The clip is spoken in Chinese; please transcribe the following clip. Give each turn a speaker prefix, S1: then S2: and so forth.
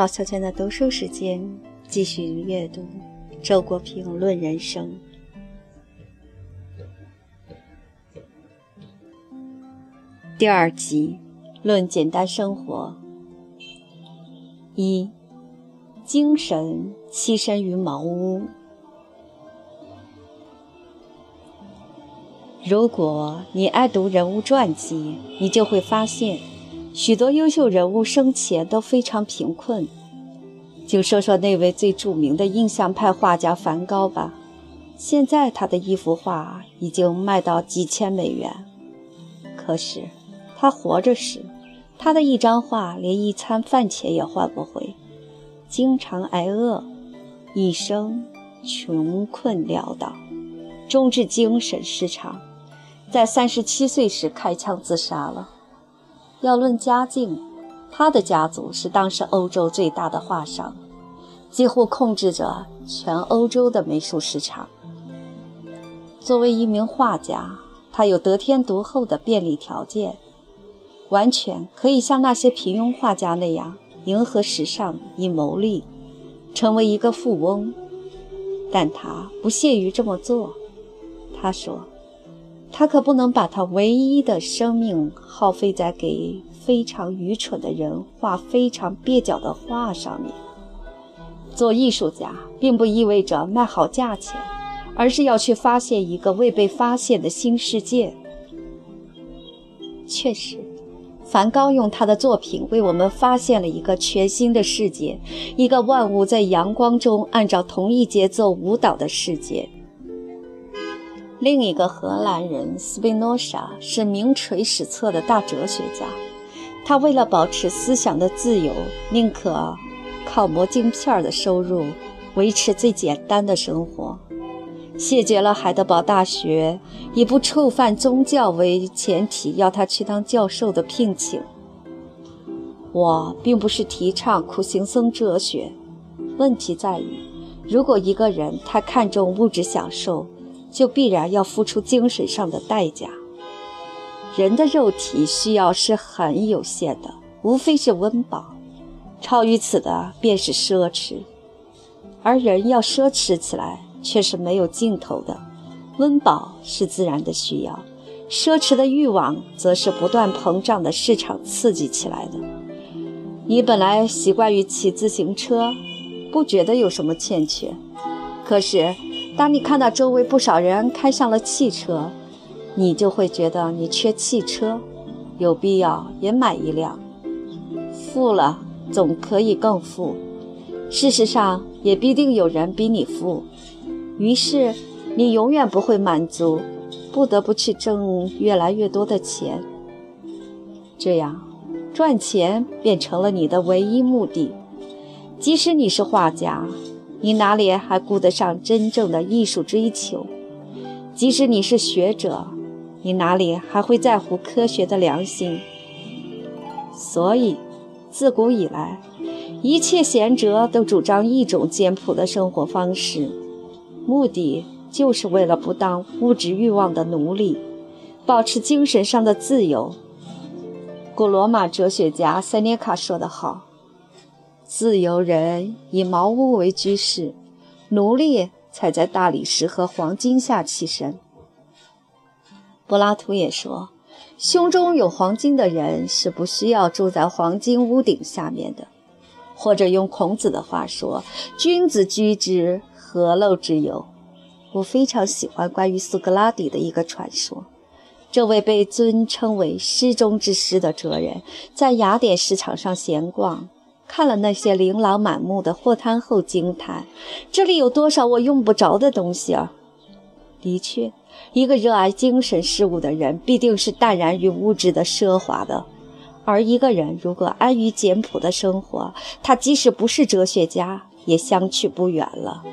S1: 毛小娟的读书时间，继续阅读周国平《论人生》第二集《论简单生活》一。精神栖身于茅屋。如果你爱读人物传记，你就会发现，许多优秀人物生前都非常贫困。就说说那位最著名的印象派画家梵高吧，现在他的一幅画已经卖到几千美元，可是他活着时，他的一张画连一餐饭钱也换不回。经常挨饿，一生穷困潦倒，终致精神失常，在三十七岁时开枪自杀了。要论家境，他的家族是当时欧洲最大的画商，几乎控制着全欧洲的美术市场。作为一名画家，他有得天独厚的便利条件，完全可以像那些平庸画家那样。迎合时尚以谋利，成为一个富翁，但他不屑于这么做。他说：“他可不能把他唯一的生命耗费在给非常愚蠢的人画非常蹩脚的画上面。做艺术家并不意味着卖好价钱，而是要去发现一个未被发现的新世界。”确实。梵高用他的作品为我们发现了一个全新的世界，一个万物在阳光中按照同一节奏舞蹈的世界。另一个荷兰人斯宾诺莎是名垂史册的大哲学家，他为了保持思想的自由，宁可靠磨镜片的收入维持最简单的生活。谢绝了海德堡大学以不触犯宗教为前提要他去当教授的聘请。我并不是提倡苦行僧哲学，问题在于，如果一个人太看重物质享受，就必然要付出精神上的代价。人的肉体需要是很有限的，无非是温饱，超于此的便是奢侈，而人要奢侈起来。却是没有尽头的。温饱是自然的需要，奢侈的欲望则是不断膨胀的市场刺激起来的。你本来习惯于骑自行车，不觉得有什么欠缺。可是，当你看到周围不少人开上了汽车，你就会觉得你缺汽车，有必要也买一辆。富了总可以更富，事实上也必定有人比你富。于是，你永远不会满足，不得不去挣越来越多的钱。这样，赚钱变成了你的唯一目的。即使你是画家，你哪里还顾得上真正的艺术追求？即使你是学者，你哪里还会在乎科学的良心？所以，自古以来，一切贤哲都主张一种简朴的生活方式。目的就是为了不当物质欲望的奴隶，保持精神上的自由。古罗马哲学家塞涅卡说得好：“自由人以茅屋为居室，奴隶才在大理石和黄金下栖身。”柏拉图也说：“胸中有黄金的人是不需要住在黄金屋顶下面的。”或者用孔子的话说：“君子居之。”何陋之有？我非常喜欢关于苏格拉底的一个传说。这位被尊称为诗中之诗的哲人，在雅典市场上闲逛，看了那些琳琅满目的货摊后，惊叹：这里有多少我用不着的东西啊！的确，一个热爱精神事物的人，必定是淡然于物质的奢华的；而一个人如果安于简朴的生活，他即使不是哲学家，也相去不远了。